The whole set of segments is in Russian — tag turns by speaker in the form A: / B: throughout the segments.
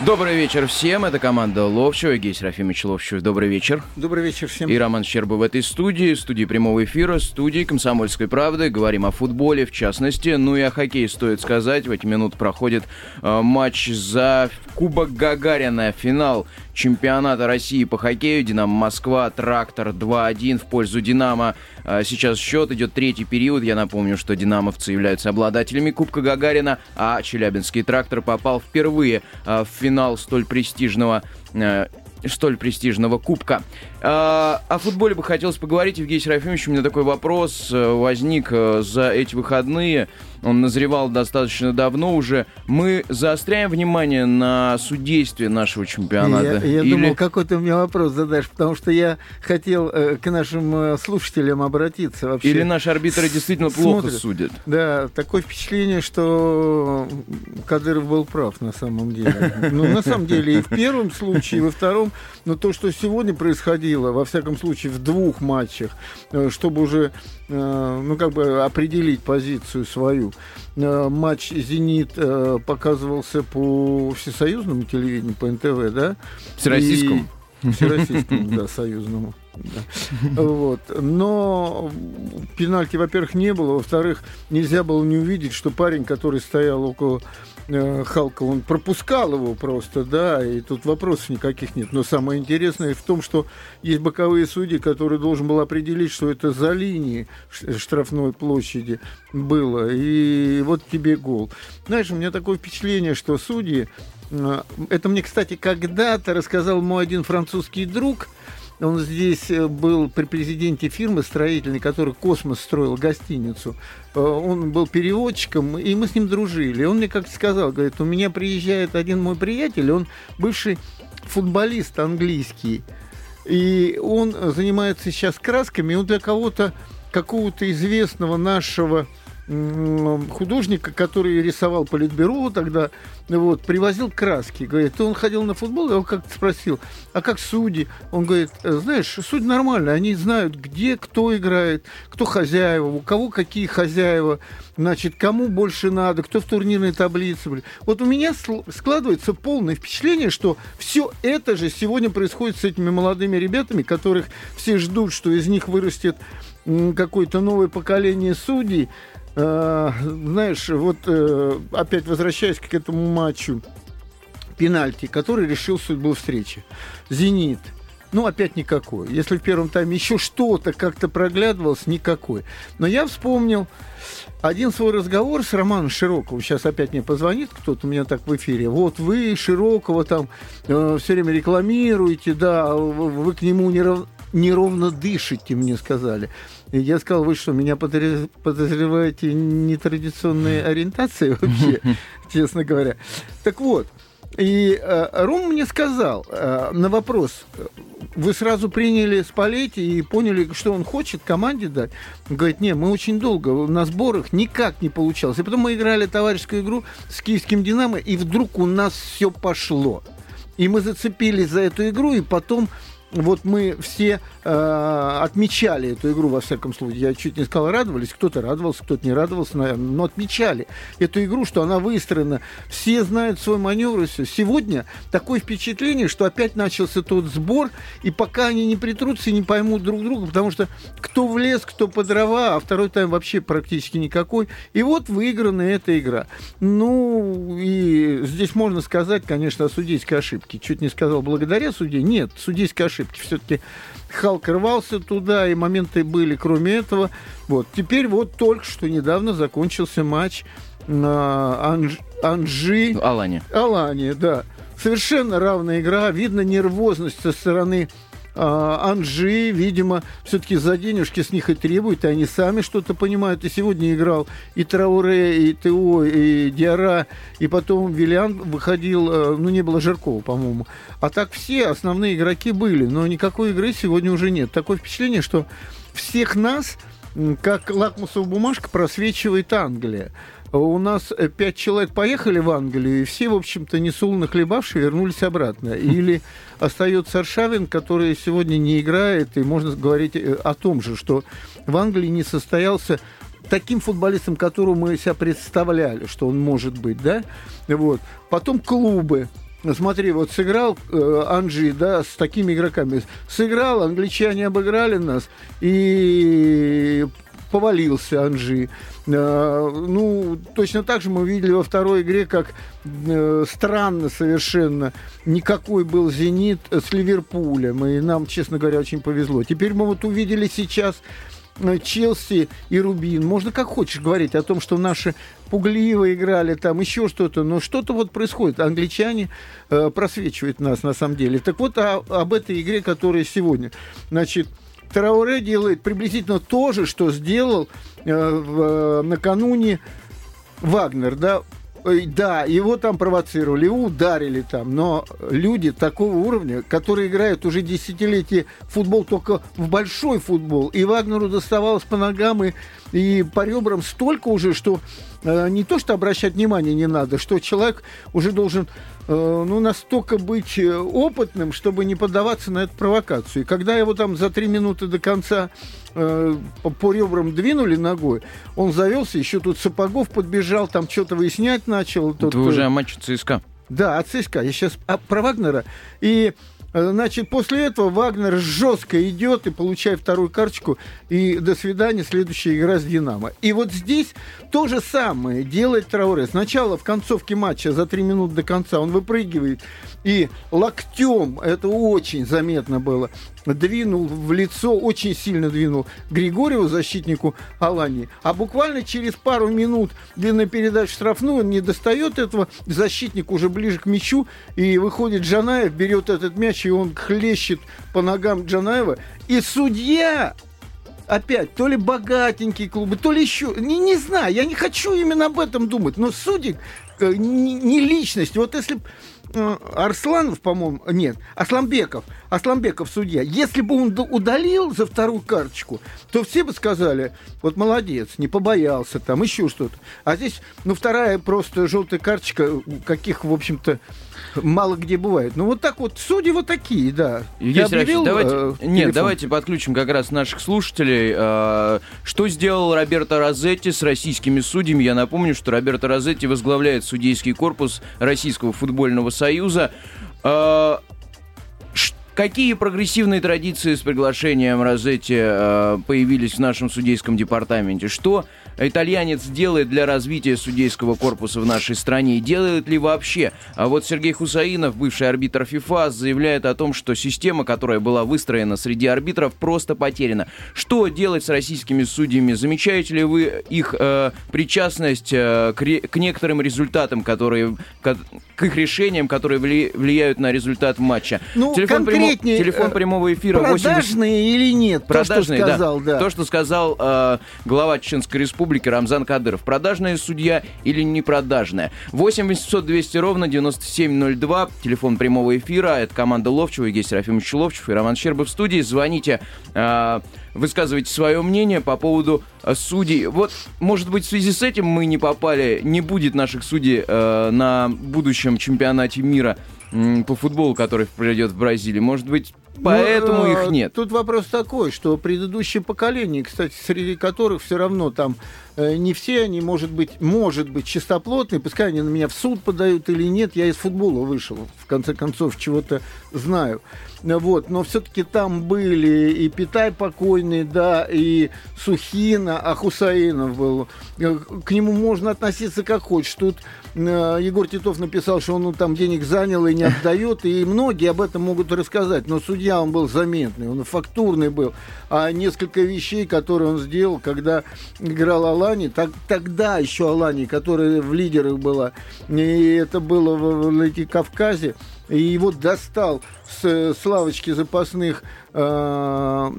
A: Добрый вечер всем. Это команда Ловчева. Гей Серафимович Ловчев. Добрый вечер.
B: Добрый вечер всем.
A: И Роман Щерба в этой студии, студии прямого эфира, студии «Комсомольской правды». Говорим о футболе, в частности. Ну и о хоккее стоит сказать. В эти минуты проходит э, матч за Кубок Гагарина. Финал чемпионата России по хоккею. «Динамо Москва», «Трактор» 2-1 в пользу «Динамо». А сейчас счет идет третий период. Я напомню, что «Динамовцы» являются обладателями Кубка Гагарина, а «Челябинский трактор» попал впервые а, в финал столь престижного э, столь престижного кубка. А, о футболе бы хотелось поговорить. Евгений Серафимович, у меня такой вопрос э, возник э, за эти выходные он назревал достаточно давно уже. Мы заостряем внимание на судействе нашего чемпионата?
B: Я, я Или... думал, какой ты мне вопрос задашь, потому что я хотел э, к нашим э, слушателям обратиться. Вообще.
A: Или наши арбитры действительно плохо Смотрят. судят?
B: Да, такое впечатление, что Кадыров был прав на самом деле. Ну, на самом деле, и в первом случае, и во втором. Но то, что сегодня происходило, во всяком случае, в двух матчах, э, чтобы уже Э, ну, как бы определить позицию свою. Э, матч «Зенит» э, показывался по всесоюзному телевидению, по НТВ, да?
A: Всероссийскому?
B: И... Всероссийскому, да, союзному. Да. Вот. Но пенальти, во-первых, не было. Во-вторых, нельзя было не увидеть, что парень, который стоял около Халка, он пропускал его просто, да, и тут вопросов никаких нет. Но самое интересное в том, что есть боковые судьи, которые должен был определить, что это за линией штрафной площади было. И вот тебе гол. Знаешь, у меня такое впечатление, что судьи э, это мне, кстати, когда-то рассказал мой один французский друг – он здесь э, был при президенте фирмы строительной, который «Космос» строил гостиницу. Э, он был переводчиком, и мы с ним дружили. Он мне как-то сказал, говорит, у меня приезжает один мой приятель, он бывший футболист английский. И он занимается сейчас красками, он для кого-то, какого-то известного нашего художника, который рисовал Политбюро тогда, вот, привозил краски. Говорит, он ходил на футбол, я его как-то спросил, а как судьи? Он говорит, «Э, знаешь, судьи нормально, они знают, где кто играет, кто хозяева, у кого какие хозяева, значит, кому больше надо, кто в турнирной таблице. Вот у меня складывается полное впечатление, что все это же сегодня происходит с этими молодыми ребятами, которых все ждут, что из них вырастет какое-то новое поколение судей, Э, знаешь, вот э, опять возвращаясь к этому матчу, пенальти, который решил судьбу встречи. «Зенит». Ну, опять никакой. Если в первом тайме еще что-то как-то проглядывалось, никакой. Но я вспомнил один свой разговор с Романом Широковым. Сейчас опять мне позвонит кто-то у меня так в эфире. Вот вы Широкого там э, все время рекламируете, да, вы к нему неров... неровно дышите, мне сказали. И я сказал, вы что, меня подозреваете нетрадиционной ориентации вообще, честно говоря. Так вот, и э, Ром мне сказал э, на вопрос, вы сразу приняли Спалетти и поняли, что он хочет команде дать? Он говорит, не, мы очень долго на сборах никак не получалось. И потом мы играли товарищескую игру с киевским «Динамо», и вдруг у нас все пошло. И мы зацепились за эту игру, и потом вот мы все э, отмечали эту игру, во всяком случае. Я чуть не сказал, радовались. Кто-то радовался, кто-то не радовался, наверное. Но отмечали эту игру, что она выстроена. Все знают свой маневр и все. Сегодня такое впечатление, что опять начался тот сбор, и пока они не притрутся и не поймут друг друга, потому что кто в лес, кто по дрова, а второй тайм вообще практически никакой. И вот выиграна эта игра. Ну, и здесь можно сказать, конечно, о судейской ошибке. Чуть не сказал благодаря судье. Нет, судейская ошибка ошибки. Все-таки Халк рвался туда, и моменты были кроме этого. Вот. Теперь вот только что недавно закончился матч на Анж... Анжи...
A: Алане.
B: Алане, да. Совершенно равная игра. Видно нервозность со стороны Анжи, видимо, все-таки за денежки с них и требуют, и они сами что-то понимают. И сегодня играл и Трауре, и ТО, и Диара, и потом Виллиан выходил, э, ну, не было Жиркова, по-моему. А так все основные игроки были, но никакой игры сегодня уже нет. Такое впечатление, что всех нас, как лакмусовая бумажка, просвечивает Англия. У нас э, пять человек поехали в Англию, и все, в общем-то, несолоно хлебавшие вернулись обратно. Или остается Аршавин, который сегодня не играет, и можно говорить э, о том же, что в Англии не состоялся таким футболистом, которого мы себя представляли, что он может быть, да? Вот. Потом клубы. Смотри, вот сыграл э, Анжи, да, с такими игроками. Сыграл, англичане обыграли нас, и повалился Анжи. Э, ну, точно так же мы видели во второй игре, как э, странно совершенно никакой был «Зенит» с Ливерпулем. И нам, честно говоря, очень повезло. Теперь мы вот увидели сейчас э, Челси и Рубин. Можно как хочешь говорить о том, что наши пугливо играли, там еще что-то, но что-то вот происходит. Англичане э, просвечивают нас на самом деле. Так вот о, об этой игре, которая сегодня. Значит, Трауре делает приблизительно то же, что сделал э, в, э, накануне Вагнер, да, да, его там провоцировали, его ударили там, но люди такого уровня, которые играют уже десятилетия в футбол, только в большой футбол, и Вагнеру доставалось по ногам и, и по ребрам столько уже, что э, не то, что обращать внимание не надо, что человек уже должен Э, ну, настолько быть э, опытным, чтобы не поддаваться на эту провокацию. И когда его там за три минуты до конца э, по, ребрам двинули ногой, он завелся, еще тут Сапогов подбежал, там что-то выяснять начал.
A: Это вы уже о матче ЦСКА.
B: Да, от ЦСКА. Я сейчас а, про Вагнера. И Э, значит, после этого Вагнер жестко идет и получает вторую карточку. И до свидания, следующая игра с Динамо. И вот здесь то же самое делает Трауре. Сначала в концовке матча за три минуты до конца он выпрыгивает и локтем, это очень заметно было, двинул в лицо, очень сильно двинул Григорьеву, защитнику Алании. А буквально через пару минут длинная передача штрафную, он не достает этого, защитник уже ближе к мячу, и выходит Джанаев, берет этот мяч, и он хлещет по ногам Джанаева. И судья опять, то ли богатенькие клубы, то ли еще, не, не знаю, я не хочу именно об этом думать, но судьи э, не, не личность. Вот если Арсланов, по-моему, нет, Асламбеков, Асламбеков судья, если бы он удалил за вторую карточку, то все бы сказали, вот молодец, не побоялся, там еще что-то. А здесь, ну, вторая просто желтая карточка, каких, в общем-то, мало где бывает. Ну, вот так вот, судьи вот такие, да.
A: Есть объявил, давайте, э, нет, давайте подключим как раз наших слушателей. Э, что сделал Роберто Розетти с российскими судьями? Я напомню, что Роберто Розетти возглавляет судейский корпус Российского футбольного союза. Э, Какие прогрессивные традиции с приглашением Розетти э, появились в нашем судейском департаменте? Что итальянец делает для развития судейского корпуса в нашей стране и делает ли вообще? А вот Сергей Хусаинов, бывший арбитр ФИФА, заявляет о том, что система, которая была выстроена среди арбитров, просто потеряна. Что делать с российскими судьями? Замечаете ли вы их э, причастность э, к, к некоторым результатам, которые, к, к их решениям, которые вли, влияют на результат матча?
B: Ну, Телефон
A: конкретнее... Телефон э, прямого эфира...
B: Продажные 80... или нет?
A: Продажные,
B: то, что сказал,
A: да.
B: да.
A: То, что сказал э, глава Чеченской Республики Рамзан Кадыров. Продажная судья или не продажная? 8 800 200 ровно 9702. Телефон прямого эфира. Это команда Ловчева, Евгений Серафимович Ловчев и Роман Щербов в студии. Звоните... Э, высказывайте свое мнение по поводу э, судей. Вот, может быть, в связи с этим мы не попали, не будет наших судей э, на будущем чемпионате мира по футболу, который пройдет в Бразилии. Может быть, поэтому ну, их нет.
B: Тут вопрос такой, что предыдущее поколение, кстати, среди которых все равно там не все они, может быть, может быть, чистоплотные, пускай они на меня в суд подают или нет, я из футбола вышел, в конце концов, чего-то знаю. Вот, но все-таки там были и Питай покойный, да, и Сухина, а Хусаинов был. Э, к нему можно относиться как хочешь. Тут Э, Егор Титов написал, что он там денег занял и не отдает, и многие об этом могут рассказать. Но судья он был заметный, он фактурный был. А несколько вещей, которые он сделал, когда играл Алани, так, тогда еще Алани, которая в лидерах была, и это было в, в Кавказе, и его достал с, с лавочки запасных э,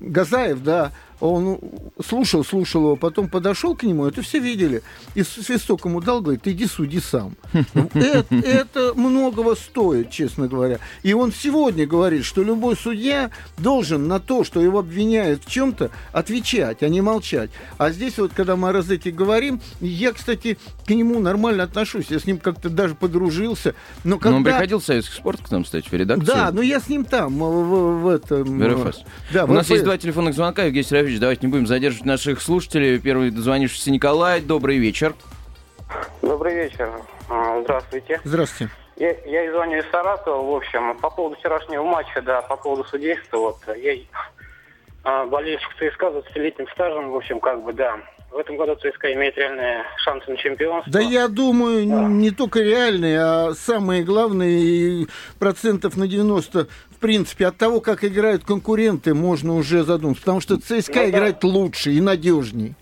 B: Газаев, да, он слушал, слушал его, потом подошел к нему, это все видели, и свисток ему дал, говорит, иди суди сам. Это, это многого стоит, честно говоря. И он сегодня говорит, что любой судья должен на то, что его обвиняют в чем-то, отвечать, а не молчать. А здесь вот, когда мы о Розетте говорим, я, кстати, к нему нормально отношусь, я с ним как-то даже подружился. Но, когда...
A: но он приходил в Советский спорт к нам, кстати, в редакцию.
B: Да, но я с ним там, в, в, в этом...
A: В РФС. Да, У в нас РФС. есть два телефонных звонка, Евгений Серафимович, давайте не будем задерживать наших слушателей. Первый дозвонившийся Николай, добрый вечер.
C: Добрый вечер. А, здравствуйте.
B: Здравствуйте.
C: Я, я звоню из Саратова, в общем, по поводу вчерашнего матча, да, по поводу судейства, вот, я а, болельщик ЦСКА с 20-летним стажем, в общем, как бы, да, в этом году ЦСКА имеет реальные шансы на чемпионство.
B: Да я думаю, да. не только реальные, а самые главные, процентов на 90, в принципе, от того, как играют конкуренты, можно уже задуматься. Потому что ЦСКА ну, играет да. лучше и надежней.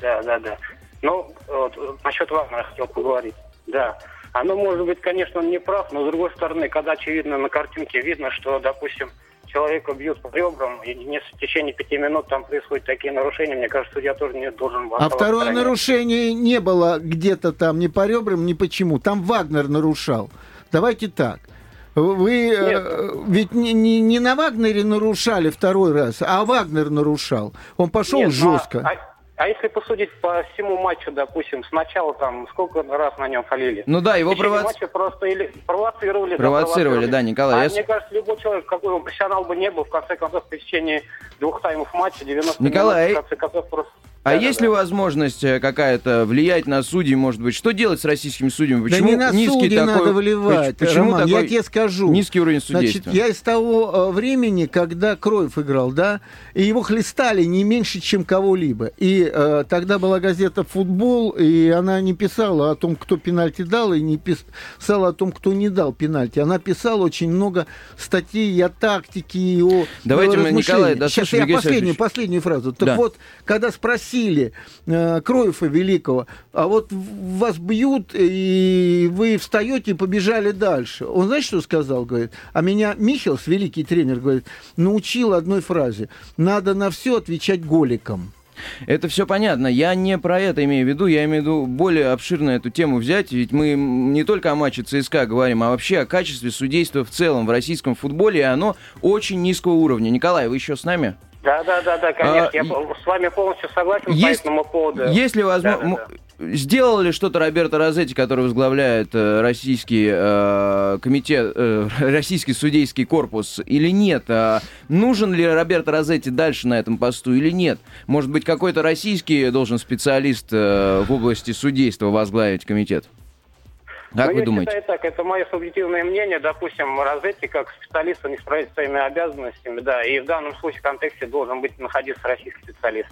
C: Да, да, да. Ну, вот, насчет Вагнера хотел поговорить. Да. Оно, может быть, конечно, он не прав, но, с другой стороны, когда, очевидно, на картинке видно, что, допустим, человека бьют по ребрам, и не в течение пяти минут там происходят такие нарушения, мне кажется, судья тоже не должен
B: А второе нарушение не было где-то там ни по ребрам, ни почему. Там Вагнер нарушал. Давайте так. Вы э, ведь не, не, не на Вагнере нарушали второй раз, а Вагнер нарушал. Он пошел Нет, жестко.
C: А, а а если посудить по всему матчу, допустим, сначала там сколько раз на нем халили?
A: Ну да, его провоци...
C: матча просто или провоцировали.
A: Провоцировали, да, Николай.
C: А я... мне кажется, любой человек, какой он профессионал бы не был, в конце концов, в течение двух таймов матча, 90
A: Николай,
C: минут, в конце концов, просто
A: а да, есть да, ли да. возможность э, какая-то влиять на судей, может быть? Что делать с российскими судьями? Почему
B: да не на низкий такой, надо выливать,
A: почему
B: Роман,
A: такой
B: я тебе скажу.
A: Низкий уровень судейства.
B: Значит, я из того э, времени, когда Кроев играл, да, и его хлестали не меньше, чем кого-либо. И э, тогда была газета «Футбол», и она не писала о том, кто пенальти дал, и не писала о том, кто не дал пенальти. Она писала очень много статей о тактике, и о
A: Давайте мы, Николай,
B: Сейчас я последнюю, последнюю фразу. Так да. вот, когда спросили э, Кроева Великого, а вот вас бьют, и вы встаете и побежали дальше. Он, знаешь, что сказал? Говорит, а меня Михелс, великий тренер, говорит, научил одной фразе. Надо на все отвечать голиком.
A: Это все понятно. Я не про это имею в виду, я имею в виду более обширно эту тему взять, ведь мы не только о матче ЦСКА говорим, а вообще о качестве судейства в целом в российском футболе, и оно очень низкого уровня. Николай, вы еще с нами?
C: Да, да, да, да, конечно. А, я с вами полностью согласен есть, по этому поводу.
A: Если возможно, да, да, да. сделал ли что-то Роберто Розетти, который возглавляет э, российский э, комитет, э, российский судейский корпус, или нет? А нужен ли Роберто Розетти дальше на этом посту или нет? Может быть, какой-то российский должен специалист э, в области судейства возглавить комитет? Как Но вы
C: я
A: думаете?
C: считаю так, это мое субъективное мнение. Допустим, Розетти как специалист не справится своими обязанностями, да, и в данном случае в контексте должен быть находиться российский специалист.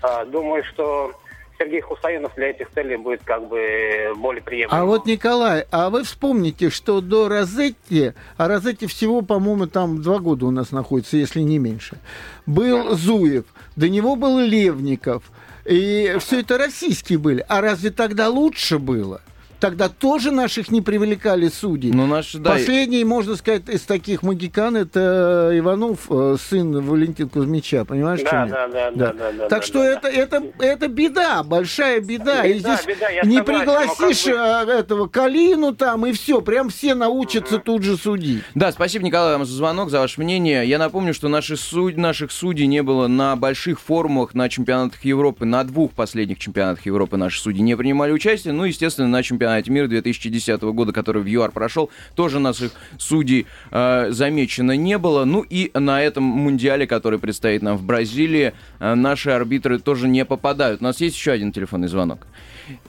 C: А, думаю, что Сергей Хусаинов для этих целей будет как бы более приемлемым.
B: А вот, Николай, а вы вспомните, что до Розетти, а Розетти всего, по-моему, там два года у нас находится, если не меньше, был Зуев, до него был Левников, и все это российские были. А разве тогда лучше было? Тогда тоже наших не привлекали судьи.
A: Ну, наш,
B: да, Последний, можно сказать, из таких магикан это Иванов, э, сын Валентина Кузьмича, понимаешь?
C: Да, да, да, да, да, да.
B: Так
C: да,
B: что
C: да,
B: это, это, это беда, большая беда. беда и здесь беда, не согласен, пригласишь как бы... Э, этого Калину там, и все, прям все научатся угу. тут же судить.
A: Да, спасибо, Николай, вам за звонок, за ваше мнение. Я напомню, что наши суд... наших судей не было на больших форумах на чемпионатах Европы, на двух последних чемпионатах Европы наши судьи не принимали участие, ну, естественно, на чемпионате чемпионате мира 2010 года, который в ЮАР прошел, тоже наших судей э, замечено не было. Ну и на этом мундиале, который предстоит нам в Бразилии, э, наши арбитры тоже не попадают. У нас есть еще один телефонный звонок.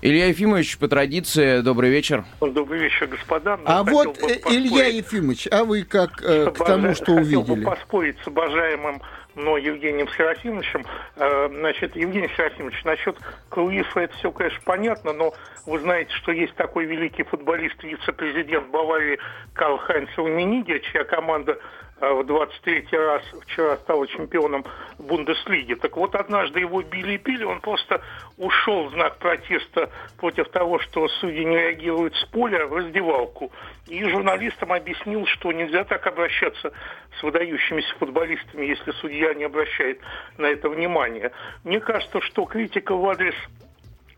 A: Илья Ефимович, по традиции, добрый вечер.
D: Добрый вечер, господа.
B: А вот, э, Илья Ефимович, а вы как э, к тому, что увидели? Хотел
D: бы поспорить с обожаемым но Евгением Серафимовичем. Э, значит, Евгений Серафимович, насчет Круифа это все, конечно, понятно, но вы знаете, что есть такой великий футболист, вице-президент Баварии Карл Хайнц Румениге, чья команда в 23-й раз вчера стала чемпионом Бундеслиги. Так вот, однажды его били и пили, он просто ушел в знак протеста против того, что судьи не реагируют с поля в раздевалку. И журналистам объяснил, что нельзя так обращаться с выдающимися футболистами, если судья не обращает на это внимания. Мне кажется, что критика в адрес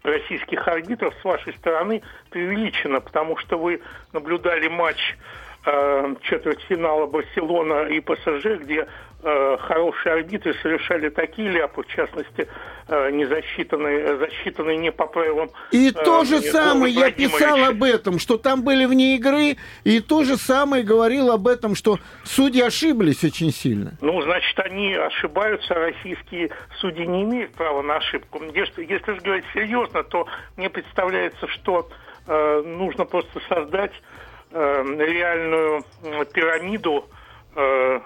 D: российских арбитров с вашей стороны преувеличена, потому что вы наблюдали матч э, четвертьфинала Барселона и ПСЖ, где э, хорошие арбитры совершали такие ляпы, в частности, э, не засчитанные, засчитанные не по правилам.
B: И э, то же самое я писал об этом, что там были вне игры, и то же самое говорил об этом, что судьи ошиблись очень сильно.
D: Ну, значит, они ошибаются, а российские судьи не имеют права на ошибку. Если, если же говорить серьезно, то мне представляется, что э, нужно просто создать э, реальную пирамиду Э,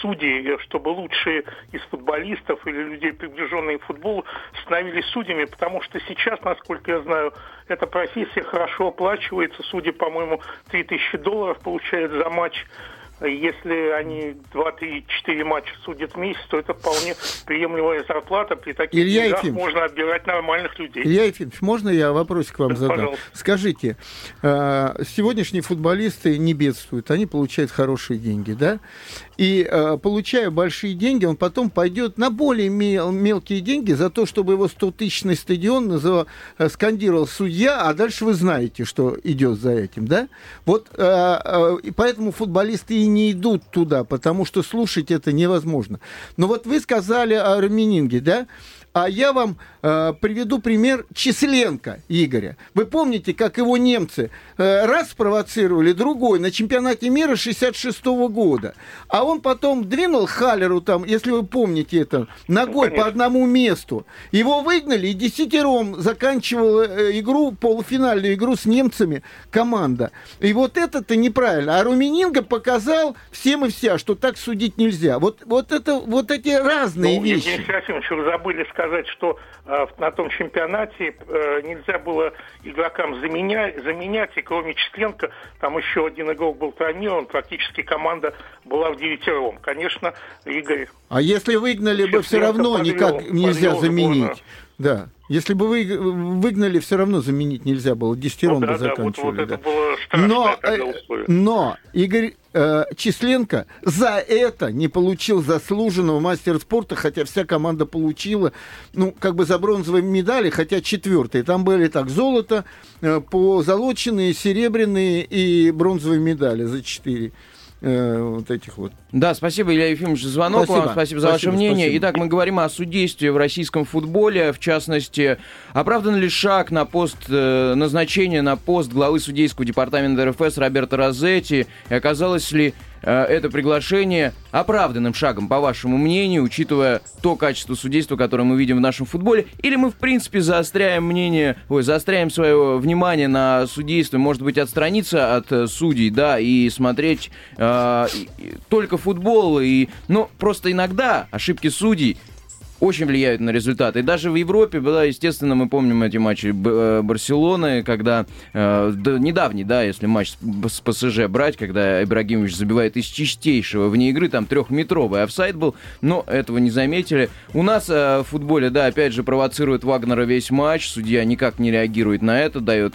D: судей, чтобы лучшие из футболистов или людей, приближенных к футболу, становились судьями, потому что сейчас, насколько я знаю, эта профессия хорошо оплачивается. Судьи, по-моему, 3000 долларов получают за матч если они 2-3-4 матча судят в месяц, то это вполне приемлемая зарплата. При таких
B: Илья деньгах Ефимович,
D: можно отбирать нормальных людей.
B: Илья Ефимович, можно я вопросик к вам задам? Пожалуйста. Скажите, э, сегодняшние футболисты не бедствуют, они получают хорошие деньги, да? И э, получая большие деньги, он потом пойдет на более мел- мелкие деньги за то, чтобы его 100-тысячный стадион называл, э, скандировал судья, а дальше вы знаете, что идет за этим, да? Вот э, и поэтому футболисты и не идут туда, потому что слушать это невозможно. Но вот вы сказали о Рамининге, да? А я вам э, приведу пример Численко Игоря. Вы помните, как его немцы э, раз спровоцировали, другой на чемпионате мира 66 -го года. А он потом двинул Халеру там, если вы помните это, ногой ну, по одному месту. Его выгнали и десятером заканчивала э, игру, полуфинальную игру с немцами команда. И вот это-то неправильно. А Румининга показал всем и вся, что так судить нельзя. Вот, вот это вот эти разные ну, вещи. Евгений
D: Серафимович, вы забыли сказать что э, на том чемпионате э, нельзя было игрокам заменять, заменять, и кроме Численко, там еще один игрок был травмирован, практически команда была в девятером. Конечно, Игорь...
B: А если выгнали бы, все равно подвел, никак нельзя подвел заменить. Да. Если бы вы выгнали, все равно заменить нельзя было. Десятером ну, да, бы заканчивали. Да, вот, вот да. это было но, э, но Игорь э, Численко за это не получил заслуженного мастера спорта, хотя вся команда получила, ну, как бы за бронзовые медали, хотя четвертые. Там были так, золото, э, позолоченные, серебряные и бронзовые медали за четыре э, вот этих вот.
A: Да, спасибо, Илья Ефимович, за звонок спасибо. вам, спасибо за спасибо, ваше мнение. Спасибо. Итак, мы говорим о судействе в российском футболе, в частности, оправдан ли шаг на пост э, назначения на пост главы судейского департамента РФС Роберта Розетти, и оказалось ли это приглашение оправданным шагом, по вашему мнению, учитывая то качество судейства, которое мы видим в нашем футболе? Или мы, в принципе, заостряем мнение, ой, заостряем свое внимание на судейство, может быть, отстраниться от э, судей, да, и смотреть э, только футбол, и, ну, просто иногда ошибки судей очень влияют на результаты. И даже в Европе, да, естественно, мы помним эти матчи э, Барселоны, когда э, да, недавний, да, если матч с, ПСЖ брать, когда Ибрагимович забивает из чистейшего вне игры, там трехметровый офсайд был, но этого не заметили. У нас э, в футболе, да, опять же, провоцирует Вагнера весь матч, судья никак не реагирует на это, дает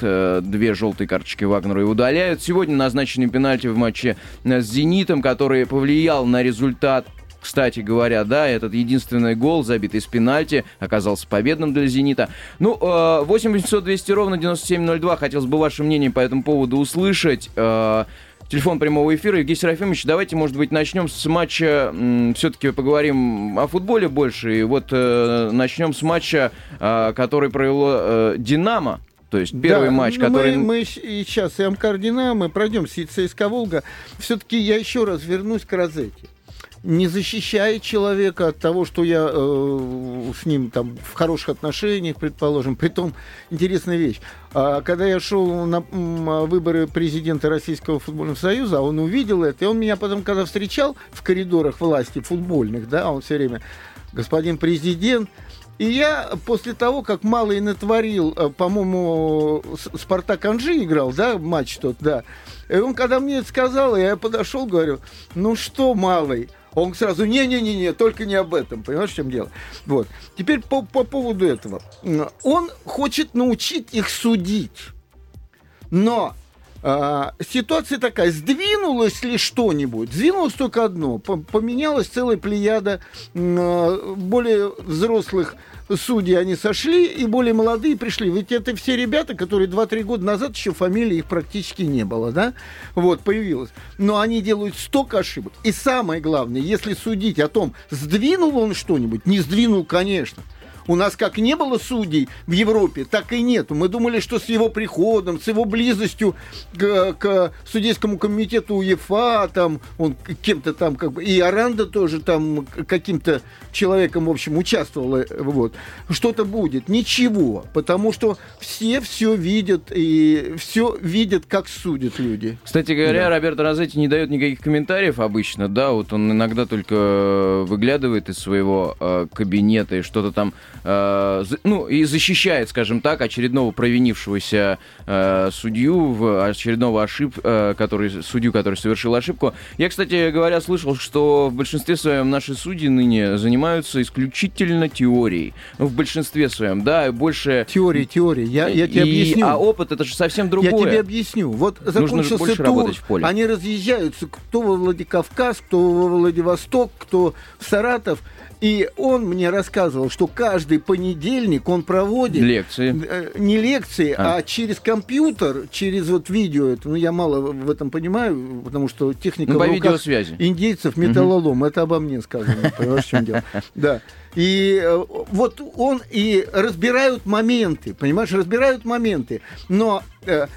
A: две желтые карточки Вагнеру и удаляют. Сегодня назначены пенальти в матче с «Зенитом», который повлиял на результат кстати говоря, да, этот единственный гол, забитый с пенальти, оказался победным для «Зенита». Ну, 8 800 200 ровно 9702. Хотелось бы ваше мнение по этому поводу услышать. Э, телефон прямого эфира. Евгений Серафимович, давайте, может быть, начнем с матча, все-таки поговорим о футболе больше. И вот э, начнем с матча, э, который провело э, «Динамо». То есть первый да, матч, который...
B: Мы, мы сейчас и Амкар Динамо, пройдем с ЦСКА Волга. Все-таки я еще раз вернусь к Розете не защищает человека от того, что я э, с ним там в хороших отношениях, предположим. Притом, интересная вещь. А когда я шел на выборы президента Российского футбольного союза, он увидел это, и он меня потом, когда встречал в коридорах власти футбольных, да, он все время, господин президент, и я после того, как Малый натворил, э, по-моему, Спартак Анжи играл, да, матч тот, да. И он, когда мне это сказал, я подошел, говорю, ну что, Малый, он сразу, не-не-не-не, только не об этом. Понимаешь, в чем дело? Вот. Теперь по, по поводу этого. Он хочет научить их судить. Но а, ситуация такая, сдвинулось ли что-нибудь? Сдвинулось только одно. Поменялась целая плеяда а, более взрослых судьи, они сошли, и более молодые пришли. Ведь это все ребята, которые 2-3 года назад еще фамилии их практически не было, да? Вот, появилось. Но они делают столько ошибок. И самое главное, если судить о том, сдвинул он что-нибудь, не сдвинул, конечно. У нас как не было судей в Европе, так и нету. Мы думали, что с его приходом, с его близостью к, к судейскому комитету УЕФА, там, он кем-то там, как бы, и Аранда тоже там каким-то человеком, в общем, участвовала, вот, что-то будет. Ничего, потому что все все видят, и все видят, как судят люди.
A: Кстати говоря, да. Роберт Розетти не дает никаких комментариев обычно, да, вот он иногда только выглядывает из своего э, кабинета и что-то там э, ну, и защищает, скажем так, очередного провинившегося э, судью, в очередного ошиб, э, который, судью, который совершил ошибку. Я, кстати говоря, слышал, что в большинстве своем наши судьи ныне занимаются исключительно теорией. Ну, в большинстве своем, да, больше...
B: Теория, теория. Я, я тебе
A: и,
B: объясню.
A: А опыт это же совсем другое.
B: Я тебе объясню. Вот закончился Нужно тур, в поле. они разъезжаются, кто во Владикавказ, кто во Владивосток, кто в Саратов. И он мне рассказывал, что каждый понедельник он проводит...
A: Лекции.
B: Э, не лекции, а. а через компьютер, через вот видео. Это, ну, я мало в этом понимаю, потому что техника ну,
A: по видеосвязи.
B: индейцев металлолом. Угу. Это обо мне сказано. Понимаешь, в чем дело? Да. И э, вот он и разбирают моменты, понимаешь, разбирают моменты. Но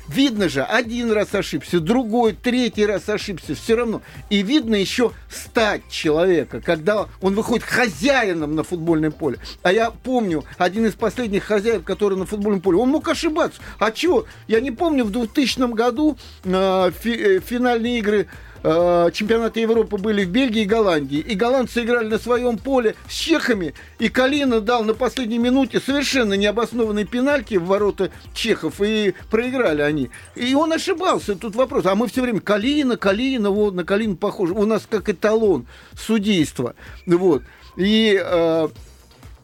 B: видно же, один раз ошибся, другой, третий раз ошибся, все равно. И видно еще стать человека, когда он выходит хозяином на футбольное поле. А я помню, один из последних хозяев, который на футбольном поле, он мог ошибаться. А чего? Я не помню, в 2000 году э, фи, э, финальные игры э, чемпионаты Европы были в Бельгии и Голландии. И голландцы играли на своем поле с чехами. И Калина дал на последней минуте совершенно необоснованный пенальти в ворота чехов. И проиграли они. И он ошибался. Тут вопрос. А мы все время Калина, Калина, вот на Калину похоже. У нас как эталон судейства. Вот. И э,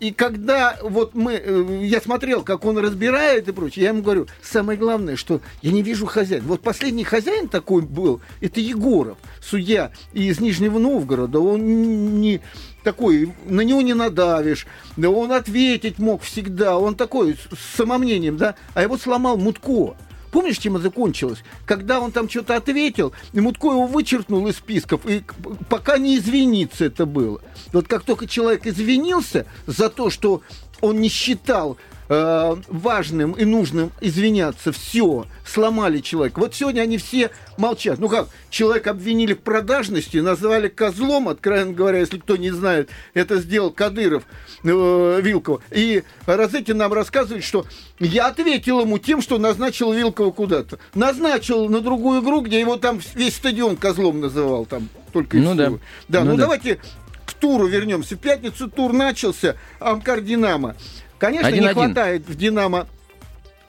B: и когда вот мы, э, я смотрел, как он разбирает и прочее, я ему говорю, самое главное, что я не вижу хозяина. Вот последний хозяин такой был, это Егоров, судья из Нижнего Новгорода. Он не такой, на него не надавишь, да он ответить мог всегда, он такой с самомнением, да, а его сломал Мутко. Помнишь, чем это закончилось? Когда он там что-то ответил, и Мутко его вычеркнул из списков, и пока не извиниться это было. Вот как только человек извинился за то, что он не считал э, важным и нужным извиняться. Все, сломали человека. Вот сегодня они все молчат. Ну как, человек обвинили в продажности, назвали козлом, откровенно говоря, если кто не знает, это сделал Кадыров, э, Вилкова. И Розетти нам рассказывает, что я ответил ему тем, что назначил Вилкова куда-то. Назначил на другую игру, где его там весь стадион козлом называл там. Только ну да. Да, ну, ну да. давайте к туру вернемся. В пятницу тур начался, Амкар Динамо. Конечно, один, не один. хватает в Динамо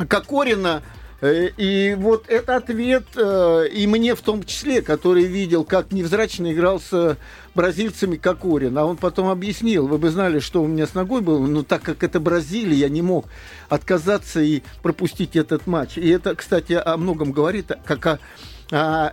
B: Кокорина. Э, и вот это ответ э, и мне в том числе, который видел, как невзрачно играл с бразильцами Кокорин. А он потом объяснил, вы бы знали, что у меня с ногой было, но так как это Бразилия, я не мог отказаться и пропустить этот матч. И это, кстати, о многом говорит, как о о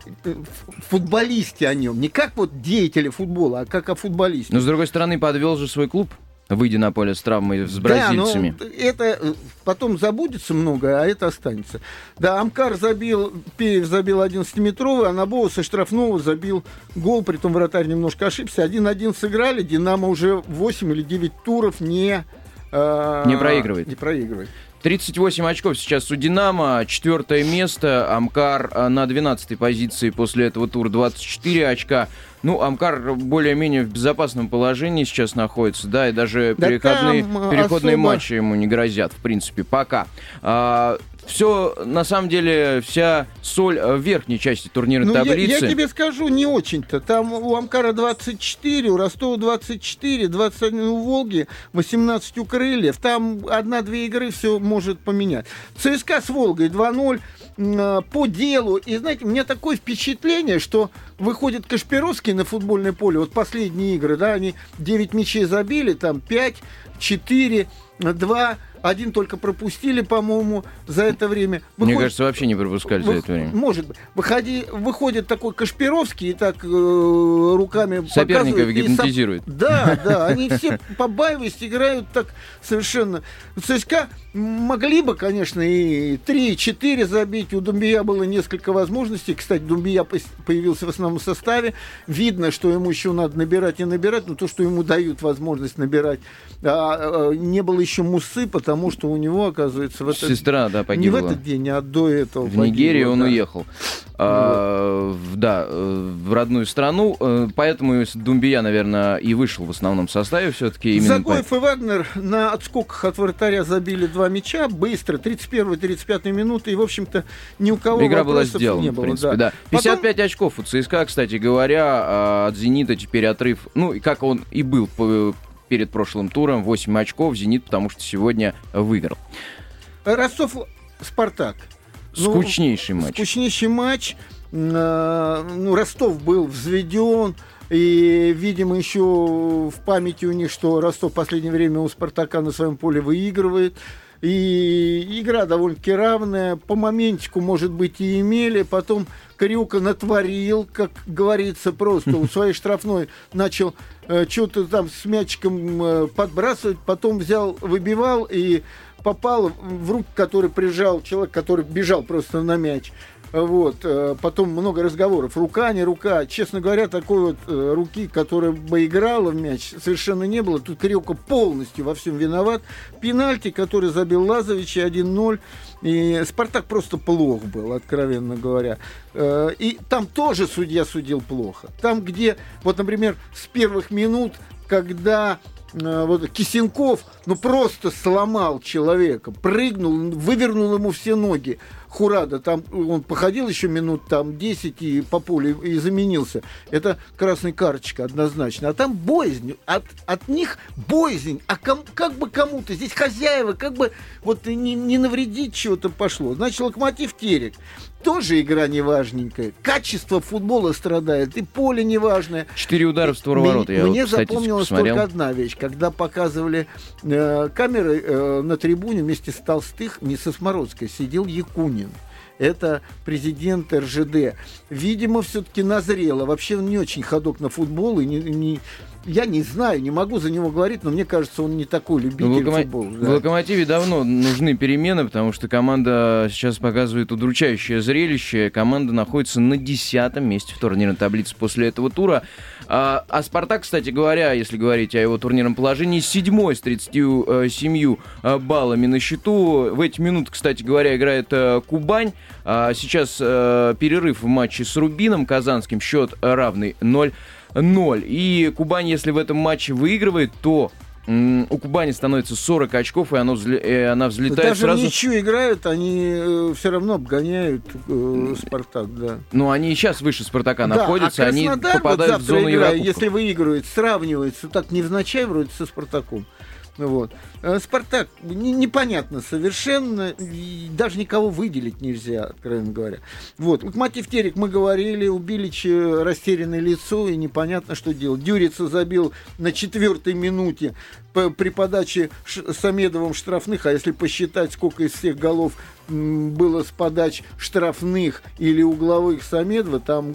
B: футболисте о нем. Не как вот деятеля футбола, а как о футболисте.
A: Но, с другой стороны, подвел же свой клуб выйдя на поле с травмой с бразильцами.
B: Да, но это э, потом забудется много, а это останется. Да, Амкар забил, Пеев забил 11-метровый, а Набова со штрафного забил гол, при том вратарь немножко ошибся. 1-1 сыграли, Динамо уже 8 или 9 туров не...
A: Э, не проигрывает.
B: Не проигрывает.
A: 38 очков сейчас у «Динамо», четвертое место, Амкар э, на 12 позиции после этого тура 24 очка. Ну, Амкар более-менее в безопасном положении сейчас находится, да, и даже да переходные, переходные особо... матчи ему не грозят, в принципе, пока. А, все, на самом деле, вся соль в верхней части турнирной
B: ну,
A: таблицы.
B: Я, я тебе скажу, не очень-то. Там у Амкара 24, у Ростова 24, 21 у Волги, 18 у Крыльев. Там одна-две игры все может поменять. ЦСКА с Волгой 2-0 по делу. И, знаете, у меня такое впечатление, что выходит Кашпировский на футбольное поле. Вот последние игры, да, они 9 мячей забили, там 5, 4, 2 один только пропустили, по-моему, за это время.
A: Выходит... Мне кажется, вообще не пропускали Вы... за это время.
B: Может быть. Выходи... Выходит такой Кашпировский и так э, руками
A: Соперников гипнотизирует.
B: Сам... Да, да. Они все побаиваясь играют так совершенно. ЦСКА могли бы, конечно, и 3-4 забить. У Думбия было несколько возможностей. Кстати, Думбия появился в основном составе. Видно, что ему еще надо набирать и набирать. Но то, что ему дают возможность набирать. А, а, не было еще Мусы, потому потому что у него, оказывается, в этот...
A: Сестра, да, погибла.
B: Не в этот день, а до этого
A: В погибла, Нигерию он да. уехал. А, да, э, в родную страну. Э, поэтому Думбия, наверное, и вышел в основном составе все-таки.
B: Загоев по... и Вагнер на отскоках от вратаря забили два мяча быстро, 31-35 минуты, и, в общем-то, ни у кого
A: Игра была сделана, не было. В принципе, да. да. 55 Потом... очков у ЦСКА, кстати говоря, а, от «Зенита» теперь отрыв, ну, как он и был перед прошлым туром 8 очков «Зенит», потому что сегодня выиграл.
B: Ростов-Спартак.
A: Ну, скучнейший ну, матч.
B: Скучнейший матч. А, ну, Ростов был взведен. И, видимо, еще в памяти у них, что Ростов в последнее время у Спартака на своем поле выигрывает. И игра довольно-таки равная. По моментику, может быть, и имели. Потом Крюка натворил, как говорится, просто у своей штрафной начал э, что-то там с мячиком э, подбрасывать. Потом взял, выбивал и попал в руку, который прижал человек, который бежал просто на мяч. Вот. Э, потом много разговоров. Рука, не рука. Честно говоря, такой вот э, руки, которая бы играла в мяч, совершенно не было. Тут Крёка полностью во всем виноват. Пенальти, который забил Лазович 1-0. И Спартак просто плох был, откровенно говоря. Э, и там тоже судья судил плохо. Там, где, вот, например, с первых минут, когда вот Кисенков, ну просто сломал человека, прыгнул, вывернул ему все ноги. Хурада, там он походил еще минут там 10 и по полю и заменился. Это красная карточка однозначно. А там боязнь. От, от них боязнь. А ком, как бы кому-то, здесь хозяева, как бы вот не, не навредить чего-то пошло. Значит, локомотив терек тоже игра неважненькая. Качество футбола страдает, и поле неважное.
A: Четыре удара в створ ворота.
B: Я Мне вот запомнилась только одна вещь. Когда показывали э, камеры э, на трибуне вместе с Толстых, не со Смородской, сидел Якунин это президент РЖД. Видимо, все-таки назрело. Вообще он не очень ходок на футбол и не, не, я не знаю, не могу за него говорить, но мне кажется, он не такой любитель ну, локомо... футбола.
A: Да. В «Локомотиве» давно нужны перемены, потому что команда сейчас показывает удручающее зрелище. Команда находится на десятом месте в турнирной таблице после этого тура. А, а «Спартак», кстати говоря, если говорить о его турнирном положении, седьмой с 37 э, баллами на счету. В эти минуты, кстати говоря, играет э, Кубань. А сейчас э, перерыв в матче с Рубином Казанским. Счет равный 0 0. И Кубань, если в этом матче выигрывает, то у Кубани становится 40 очков, и, оно взле... и она взлетает
B: Даже
A: сразу...
B: ничью играют, они э, все равно обгоняют э, Спартак, да.
A: Ну, они и сейчас выше Спартака да, находятся, а они попадают вот в зону игра,
B: Если выигрывают, сравниваются так невзначай вроде со Спартаком. Вот. Э, Спартак непонятно совершенно, даже никого выделить нельзя, откровенно говоря. Вот. Локомотив Терек мы говорили, у Билича растерянное лицо и непонятно, что делать. Дюрица забил на четвертой минуте при подаче Самедовым штрафных, а если посчитать, сколько из всех голов было с подач штрафных или угловых Самедова, там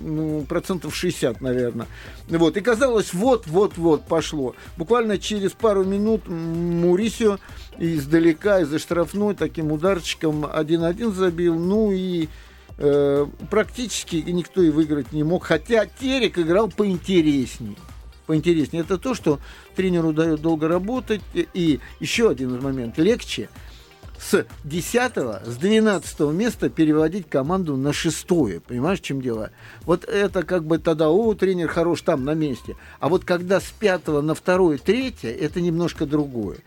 B: ну, процентов 60, наверное. Вот. И казалось, вот-вот-вот пошло. Буквально через пару минут Мурисио издалека, из-за штрафной, таким ударчиком 1-1 забил. Ну и э, практически никто и выиграть не мог. Хотя Терек играл поинтереснее поинтереснее, это то, что тренеру дает долго работать. И еще один момент. Легче с 10 с 12 места переводить команду на шестое. Понимаешь, в чем дело? Вот это как бы тогда, о, тренер хорош там на месте. А вот когда с 5 на второе, третье, это немножко другое.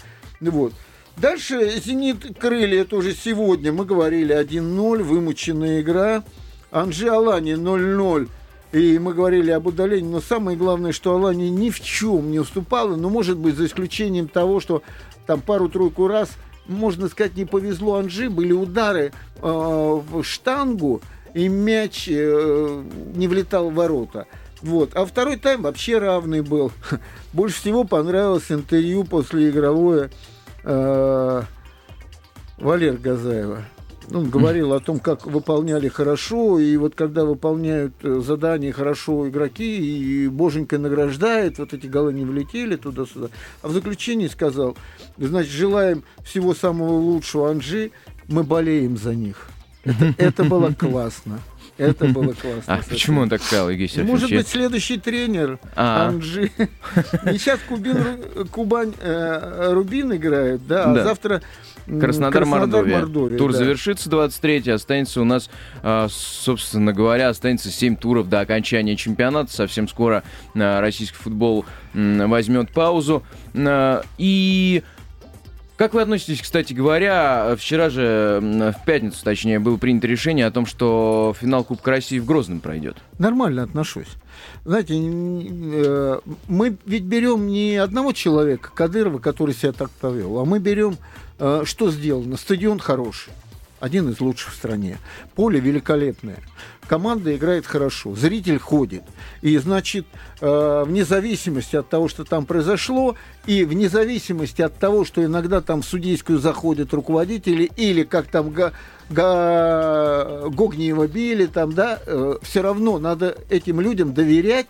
B: Вот. Дальше «Зенит» крылья, это уже сегодня. Мы говорили 1-0, вымученная игра. Анжи Алани 0-0. И мы говорили об удалении, но самое главное, что Алани ни в чем не уступала, ну, может быть, за исключением того, что там пару-тройку раз, можно сказать, не повезло Анжи, были удары э, в штангу, и мяч э, не влетал в ворота. Вот. А второй тайм вообще равный был. Больше всего понравилось интервью после игровое э, Валер Газаева. Он говорил о том, как выполняли хорошо, и вот когда выполняют э, задания хорошо игроки, и боженька награждает, вот эти голы не влетели туда-сюда. А в заключении сказал, значит, желаем всего самого лучшего Анжи, мы болеем за них. Это, это было классно. Это было классно.
A: А почему он так сказал, Евгений Серафимович?
B: Может быть, следующий тренер а. Анжи. И сейчас Кубань э, Рубин играет, да, а завтра
A: Краснодар, Мордовия. Мордовия. Тур да. завершится 23 останется у нас, а, собственно говоря, останется 7 туров до окончания чемпионата. Совсем скоро а, российский футбол возьмет паузу. И как вы относитесь, кстати говоря, вчера же, в пятницу, точнее, было принято решение о том, что финал Кубка России в Грозном пройдет?
B: Нормально отношусь. Знаете, э, мы ведь берем не одного человека, Кадырова, который себя так повел, а мы берем, э, что сделано. Стадион хороший один из лучших в стране. Поле великолепное. Команда играет хорошо, зритель ходит. И, значит, э, вне зависимости от того, что там произошло, и вне зависимости от того, что иногда там в судейскую заходят руководители, или как там Га, Га, Гогниева били, там, да, э, все равно надо этим людям доверять,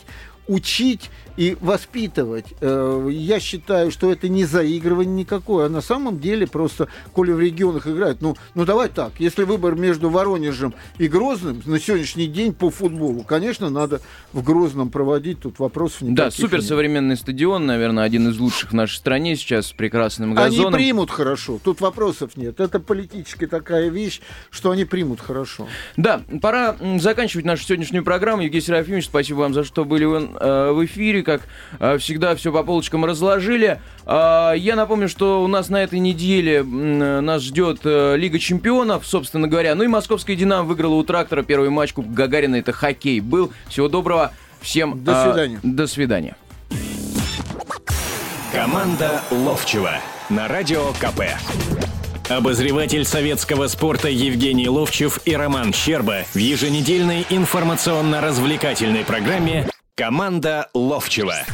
B: учить и воспитывать. Э, я считаю, что это не заигрывание никакое, а на самом деле просто, коли в регионах играют, ну, ну давай так, если выбор между Воронежем и Грозным на сегодняшний день по футболу, конечно, надо в Грозном проводить, тут вопросов никаких
A: Да, суперсовременный нет. стадион, наверное, один из лучших в нашей стране сейчас с прекрасным газоном.
B: Они примут хорошо, тут вопросов нет. Это политическая такая вещь, что они примут хорошо.
A: Да, пора заканчивать нашу сегодняшнюю программу. Евгений Серафимович, спасибо вам за что были в, э, в эфире как э, всегда, все по полочкам разложили. А, я напомню, что у нас на этой неделе нас ждет э, Лига Чемпионов, собственно говоря. Ну и московская «Динамо» выиграла у «Трактора» первый матч Кубка Гагарина. Это хоккей был. Всего доброго. Всем
B: до а, свидания.
A: До свидания.
E: Команда Ловчева на радио КП. Обозреватель советского спорта Евгений Ловчев и Роман Щерба в еженедельной информационно-развлекательной программе Команда Ловчева